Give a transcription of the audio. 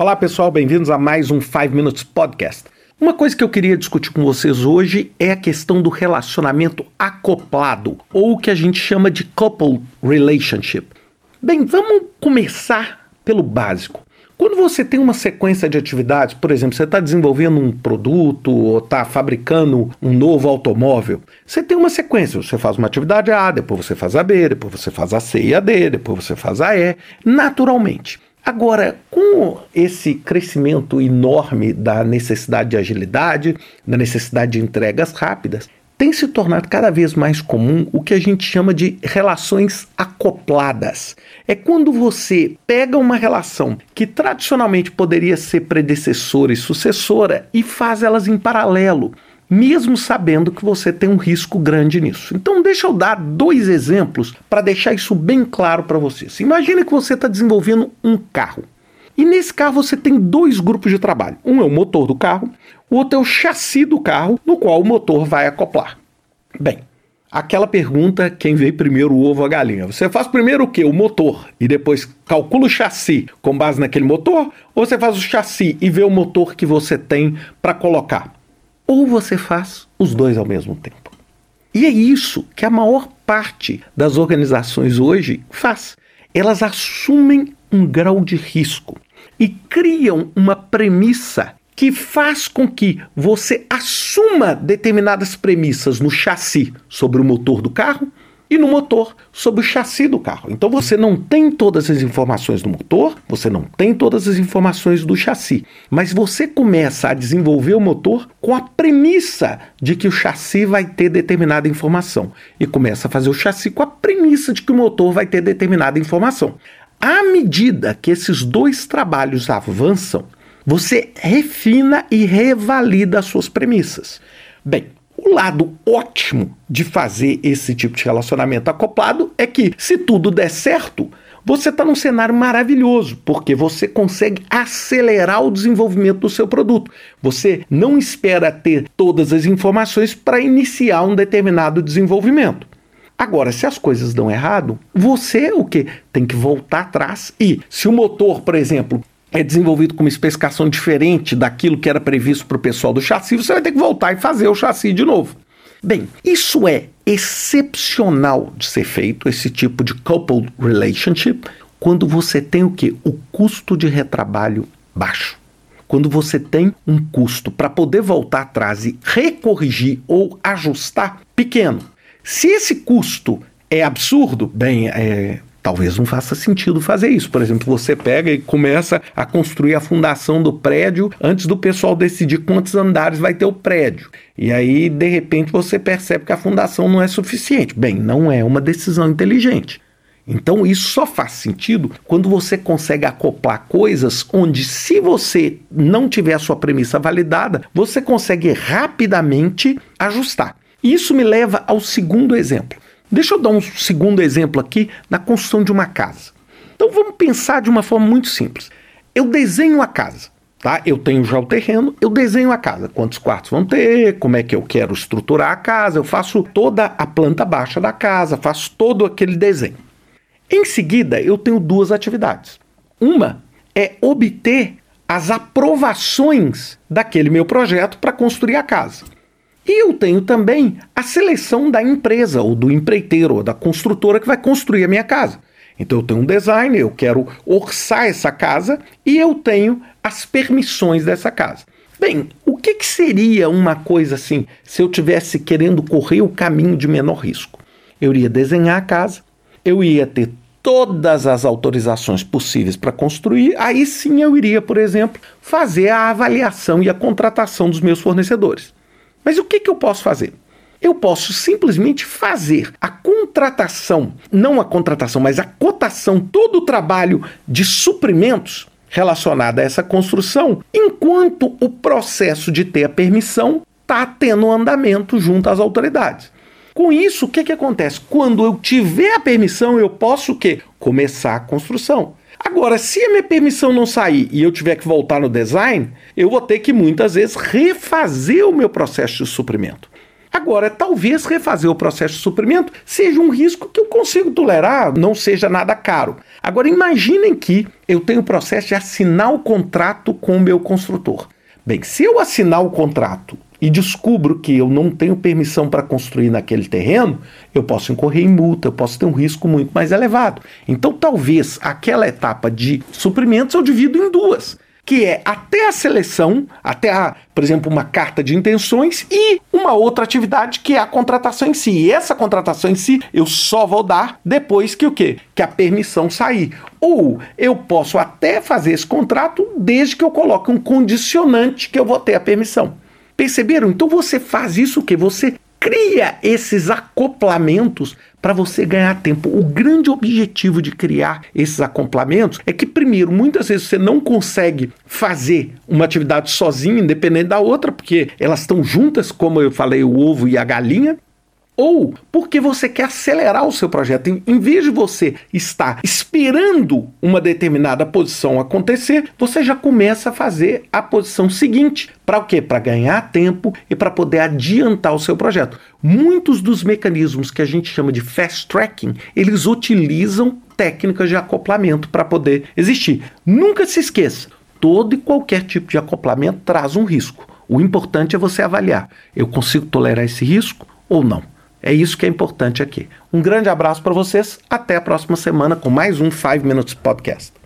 Olá pessoal, bem-vindos a mais um 5 Minutes Podcast. Uma coisa que eu queria discutir com vocês hoje é a questão do relacionamento acoplado, ou o que a gente chama de couple relationship. Bem, vamos começar pelo básico. Quando você tem uma sequência de atividades, por exemplo, você está desenvolvendo um produto ou está fabricando um novo automóvel, você tem uma sequência. Você faz uma atividade A, depois você faz a B, depois você faz a C e a D, depois você faz a E, naturalmente. Agora, com esse crescimento enorme da necessidade de agilidade, da necessidade de entregas rápidas, tem se tornado cada vez mais comum o que a gente chama de relações acopladas. É quando você pega uma relação que tradicionalmente poderia ser predecessora e sucessora e faz elas em paralelo mesmo sabendo que você tem um risco grande nisso. Então, deixa eu dar dois exemplos para deixar isso bem claro para vocês. Imagine que você está desenvolvendo um carro. E nesse carro você tem dois grupos de trabalho. Um é o motor do carro, o outro é o chassi do carro, no qual o motor vai acoplar. Bem, aquela pergunta: quem veio primeiro o ovo ou a galinha? Você faz primeiro o que? O motor e depois calcula o chassi com base naquele motor? Ou você faz o chassi e vê o motor que você tem para colocar? Ou você faz os dois ao mesmo tempo. E é isso que a maior parte das organizações hoje faz. Elas assumem um grau de risco e criam uma premissa que faz com que você assuma determinadas premissas no chassi sobre o motor do carro e no motor sobre o chassi do carro. Então você não tem todas as informações do motor, você não tem todas as informações do chassi, mas você começa a desenvolver o motor com a premissa de que o chassi vai ter determinada informação e começa a fazer o chassi com a premissa de que o motor vai ter determinada informação. À medida que esses dois trabalhos avançam, você refina e revalida as suas premissas. Bem, lado ótimo de fazer esse tipo de relacionamento acoplado é que, se tudo der certo, você está num cenário maravilhoso, porque você consegue acelerar o desenvolvimento do seu produto. Você não espera ter todas as informações para iniciar um determinado desenvolvimento. Agora, se as coisas dão errado, você o que tem que voltar atrás e, se o motor, por exemplo, é desenvolvido com uma especificação diferente daquilo que era previsto para o pessoal do chassi, você vai ter que voltar e fazer o chassi de novo. Bem, isso é excepcional de ser feito, esse tipo de coupled relationship, quando você tem o que? O custo de retrabalho baixo. Quando você tem um custo para poder voltar atrás e recorrigir ou ajustar pequeno. Se esse custo é absurdo, bem, é, Talvez não faça sentido fazer isso. Por exemplo, você pega e começa a construir a fundação do prédio antes do pessoal decidir quantos andares vai ter o prédio. E aí, de repente, você percebe que a fundação não é suficiente. Bem, não é uma decisão inteligente. Então, isso só faz sentido quando você consegue acoplar coisas onde, se você não tiver a sua premissa validada, você consegue rapidamente ajustar. Isso me leva ao segundo exemplo. Deixa eu dar um segundo exemplo aqui na construção de uma casa. Então vamos pensar de uma forma muito simples. Eu desenho a casa, tá? Eu tenho já o terreno, eu desenho a casa. Quantos quartos vão ter, como é que eu quero estruturar a casa, eu faço toda a planta baixa da casa, faço todo aquele desenho. Em seguida, eu tenho duas atividades. Uma é obter as aprovações daquele meu projeto para construir a casa. E eu tenho também a seleção da empresa, ou do empreiteiro, ou da construtora que vai construir a minha casa. Então eu tenho um design, eu quero orçar essa casa e eu tenho as permissões dessa casa. Bem, o que, que seria uma coisa assim se eu tivesse querendo correr o caminho de menor risco? Eu iria desenhar a casa, eu ia ter todas as autorizações possíveis para construir, aí sim eu iria, por exemplo, fazer a avaliação e a contratação dos meus fornecedores. Mas o que, que eu posso fazer? Eu posso simplesmente fazer a contratação, não a contratação, mas a cotação, todo o trabalho de suprimentos relacionado a essa construção, enquanto o processo de ter a permissão está tendo andamento junto às autoridades. Com isso, o que, que acontece? Quando eu tiver a permissão, eu posso o quê? Começar a construção. Agora, se a minha permissão não sair e eu tiver que voltar no design, eu vou ter que muitas vezes refazer o meu processo de suprimento. Agora, talvez refazer o processo de suprimento seja um risco que eu consigo tolerar, não seja nada caro. Agora, imaginem que eu tenho o processo de assinar o contrato com o meu construtor. Bem, se eu assinar o contrato e descubro que eu não tenho permissão para construir naquele terreno, eu posso incorrer em multa, eu posso ter um risco muito mais elevado. Então, talvez aquela etapa de suprimentos eu divido em duas que é até a seleção, até a, por exemplo, uma carta de intenções e uma outra atividade que é a contratação em si. E essa contratação em si eu só vou dar depois que o quê? Que a permissão sair. Ou eu posso até fazer esse contrato desde que eu coloque um condicionante que eu vou ter a permissão. Perceberam? Então você faz isso que você cria esses acoplamentos para você ganhar tempo. O grande objetivo de criar esses acoplamentos é que, primeiro, muitas vezes você não consegue fazer uma atividade sozinho, independente da outra, porque elas estão juntas, como eu falei, o ovo e a galinha ou porque você quer acelerar o seu projeto. Em vez de você estar esperando uma determinada posição acontecer, você já começa a fazer a posição seguinte. Para o quê? Para ganhar tempo e para poder adiantar o seu projeto. Muitos dos mecanismos que a gente chama de fast tracking, eles utilizam técnicas de acoplamento para poder existir. Nunca se esqueça, todo e qualquer tipo de acoplamento traz um risco. O importante é você avaliar: eu consigo tolerar esse risco ou não? É isso que é importante aqui. Um grande abraço para vocês. Até a próxima semana com mais um 5 Minutes Podcast.